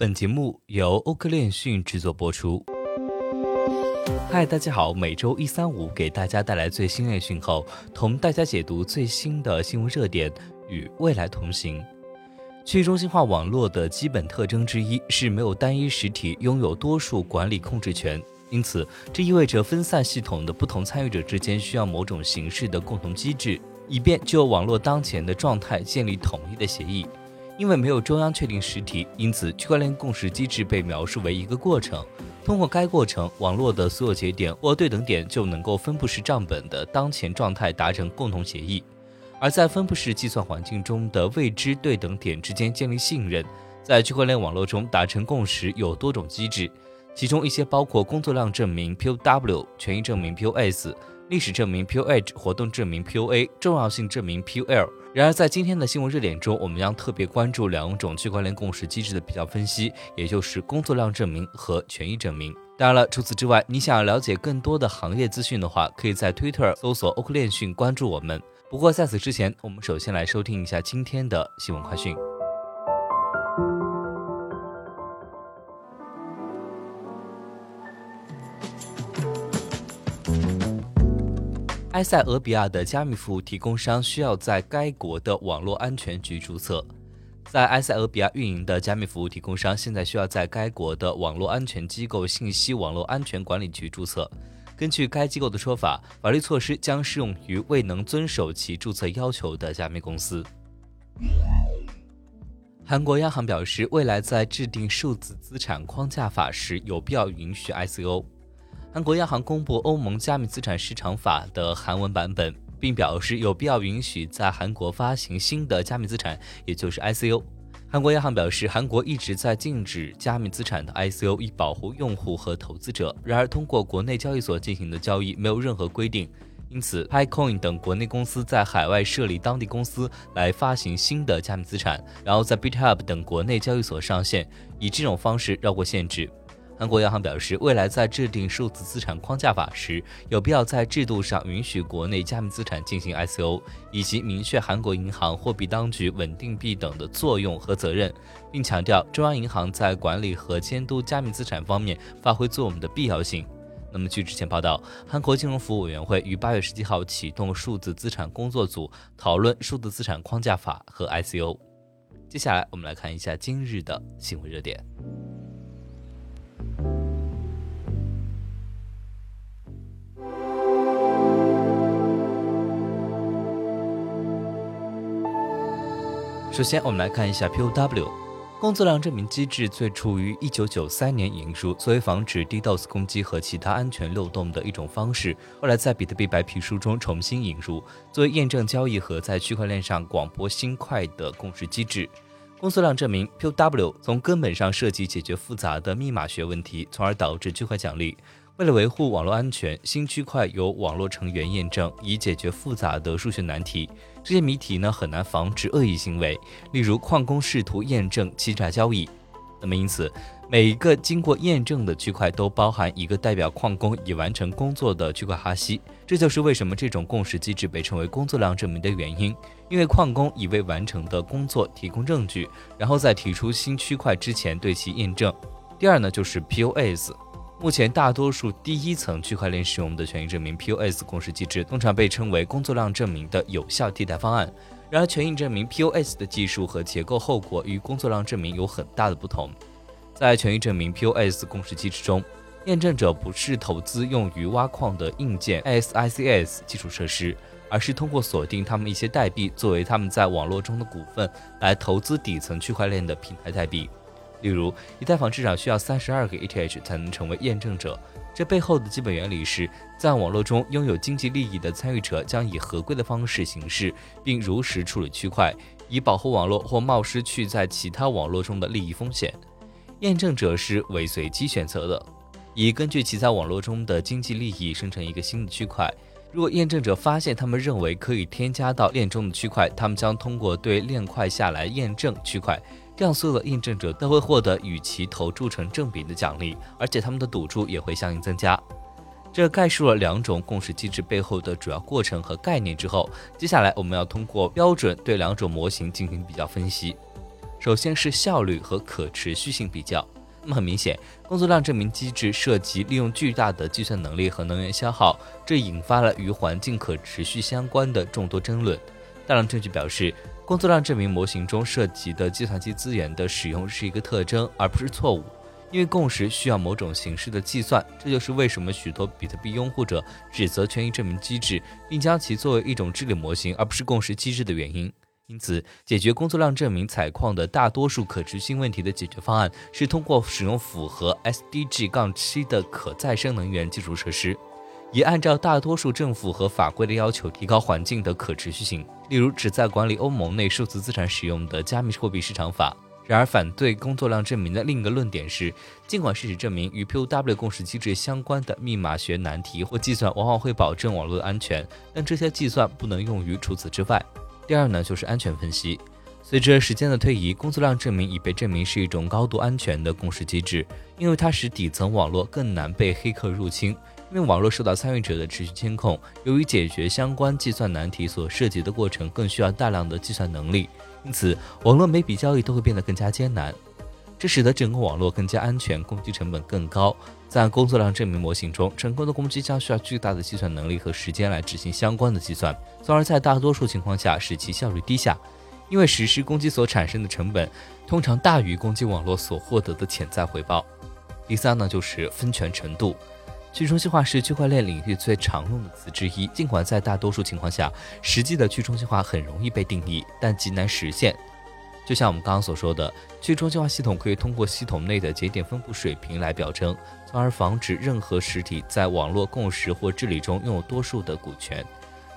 本节目由欧科链讯制作播出。嗨，大家好，每周一、三、五给大家带来最新链讯后，同大家解读最新的新闻热点，与未来同行。去中心化网络的基本特征之一是没有单一实体拥有多数管理控制权，因此这意味着分散系统的不同参与者之间需要某种形式的共同机制。以便就网络当前的状态建立统一的协议，因为没有中央确定实体，因此区块链共识机制被描述为一个过程。通过该过程，网络的所有节点或对等点就能够分布式账本的当前状态达成共同协议。而在分布式计算环境中的未知对等点之间建立信任，在区块链网络中达成共识有多种机制，其中一些包括工作量证明 （POW）、权益证明 （POS）。历史证明 （POH）、活动证明 （POA）、重要性证明 （POL）。然而，在今天的新闻热点中，我们将特别关注两种区块链共识机制的比较分析，也就是工作量证明和权益证明。当然了，除此之外，你想要了解更多的行业资讯的话，可以在 Twitter 搜索“欧克链讯”关注我们。不过在此之前，我们首先来收听一下今天的新闻快讯。埃塞俄比亚的加密服务提供商需要在该国的网络安全局注册。在埃塞俄比亚运营的加密服务提供商现在需要在该国的网络安全机构信息网络安全管理局注册。根据该机构的说法，法律措施将适用于未能遵守其注册要求的加密公司。韩国央行表示，未来在制定数字资产框架法时，有必要允许 ICO。韩国央行公布欧盟加密资产市场法的韩文版本，并表示有必要允许在韩国发行新的加密资产，也就是 ICO。韩国央行表示，韩国一直在禁止加密资产的 ICO，以保护用户和投资者。然而，通过国内交易所进行的交易没有任何规定，因此 PiCoin 等国内公司在海外设立当地公司来发行新的加密资产，然后在 BitHub 等国内交易所上线，以这种方式绕过限制。韩国央行表示，未来在制定数字资产框架法时，有必要在制度上允许国内加密资产进行 ICO，以及明确韩国银行、货币当局、稳定币等的作用和责任，并强调中央银行在管理和监督加密资产方面发挥作用的必要性。那么，据之前报道，韩国金融服务委员会于八月十七号启动数字资产工作组，讨论数字资产框架法和 ICO。接下来，我们来看一下今日的新闻热点。首先，我们来看一下 POW 工作量证明机制，最初于1993年引入，作为防止 DDoS 攻击和其他安全漏洞的一种方式。后来在比特币白皮书中重新引入，作为验证交易和在区块链上广播新快的共识机制。工作量证明 POW 从根本上涉及解决复杂的密码学问题，从而导致区块奖励。为了维护网络安全，新区块由网络成员验证，以解决复杂的数学难题。这些谜题呢很难防止恶意行为，例如矿工试图验证欺诈交易。那么因此，每一个经过验证的区块都包含一个代表矿工已完成工作的区块哈希。这就是为什么这种共识机制被称为工作量证明的原因，因为矿工已为完成的工作提供证据，然后在提出新区块之前对其验证。第二呢就是 POS。目前，大多数第一层区块链使用的权益证明 （POS） 共识机制通常被称为工作量证明的有效替代方案。然而，权益证明 （POS） 的技术和结构后果与工作量证明有很大的不同。在权益证明 （POS） 共识机制中，验证者不是投资用于挖矿的硬件 （SICS） 基础设施，而是通过锁定他们一些代币作为他们在网络中的股份来投资底层区块链的平台代币。例如，以太坊至少需要三十二个 ETH 才能成为验证者。这背后的基本原理是，在网络中拥有经济利益的参与者将以合规的方式行事，并如实处理区块，以保护网络或冒失去在其他网络中的利益风险。验证者是为随机选择的，以根据其在网络中的经济利益生成一个新的区块。如果验证者发现他们认为可以添加到链中的区块，他们将通过对链块下来验证区块。这样，所有的验证者都会获得与其投注成正比的奖励，而且他们的赌注也会相应增加。这概述了两种共识机制背后的主要过程和概念之后，接下来我们要通过标准对两种模型进行比较分析。首先是效率和可持续性比较。那么很明显，工作量证明机制涉及利用巨大的计算能力和能源消耗，这引发了与环境可持续相关的众多争论。大量证据表示，工作量证明模型中涉及的计算机资源的使用是一个特征，而不是错误。因为共识需要某种形式的计算，这就是为什么许多比特币拥护者指责权益证明机制，并将其作为一种治理模型而不是共识机制的原因。因此，解决工作量证明采矿的大多数可持续性问题的解决方案是通过使用符合 SDG-7 的可再生能源基础设施，以按照大多数政府和法规的要求提高环境的可持续性。例如，旨在管理欧盟内数字资产使用的加密货币市场法。然而，反对工作量证明的另一个论点是，尽管事实证明与 POW 共识机制相关的密码学难题或计算往往会保证网络的安全，但这些计算不能用于除此之外。第二呢，就是安全分析。随着时间的推移，工作量证明已被证明是一种高度安全的共识机制，因为它使底层网络更难被黑客入侵。因为网络受到参与者的持续监控，由于解决相关计算难题所涉及的过程更需要大量的计算能力。因此，网络每笔交易都会变得更加艰难，这使得整个网络更加安全，攻击成本更高。在工作量证明模型中，成功的攻击将需要巨大的计算能力和时间来执行相关的计算，从而在大多数情况下使其效率低下。因为实施攻击所产生的成本通常大于攻击网络所获得的潜在回报。第三呢，就是分权程度。去中心化是区块链领域最常用的。词之一。尽管在大多数情况下，实际的。去中心化很容易被定义，但极难实现。就像我们刚刚所说的，去中心化系统可以通过系统内的。节点分布水平来表征，从而防止任何实体在网络共识或治理中拥有多数的。股权。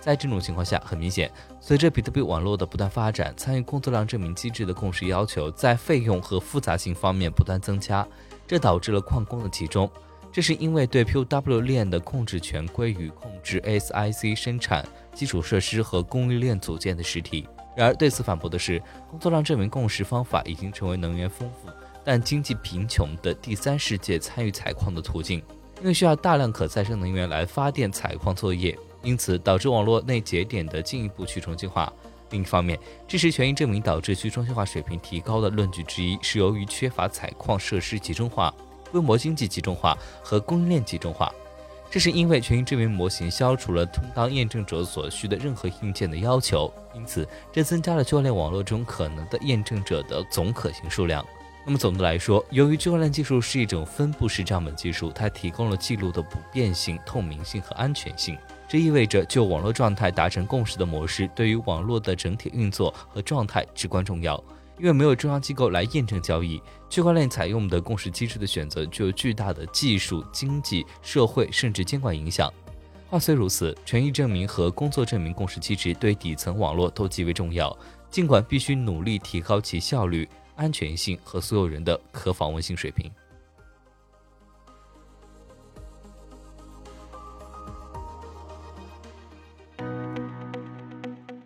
在这种情况下，很明显，随着比特币网络的。不断发展，参与工作量证明机制的。共识要求在费用和复杂性方面不断增加，这导致了矿工的。集中。这是因为对 POW 链的控制权归于控制 ASIC 生产基础设施和供应链组件的实体。然而，对此反驳的是，工作量证明共识方法已经成为能源丰富但经济贫穷的第三世界参与采矿的途径，因为需要大量可再生能源来发电采矿作业，因此导致网络内节点的进一步去中心化。另一方面，支持权益证明导致去中心化水平提高的论据之一是由于缺乏采矿设施集中化。规模经济集中化和供应链集中化，这是因为权益证明模型消除了充当验证者所需的任何硬件的要求，因此这增加了区块链网络中可能的验证者的总可行数量。那么总的来说，由于区块链技术是一种分布式账本技术，它提供了记录的不变性、透明性和安全性。这意味着就网络状态达成共识的模式，对于网络的整体运作和状态至关重要。因为没有中央机构来验证交易，区块链采用的共识机制的选择具有巨大的技术、经济、社会甚至监管影响。话虽如此，权益证明和工作证明共识机制对底层网络都极为重要，尽管必须努力提高其效率、安全性和所有人的可访问性水平。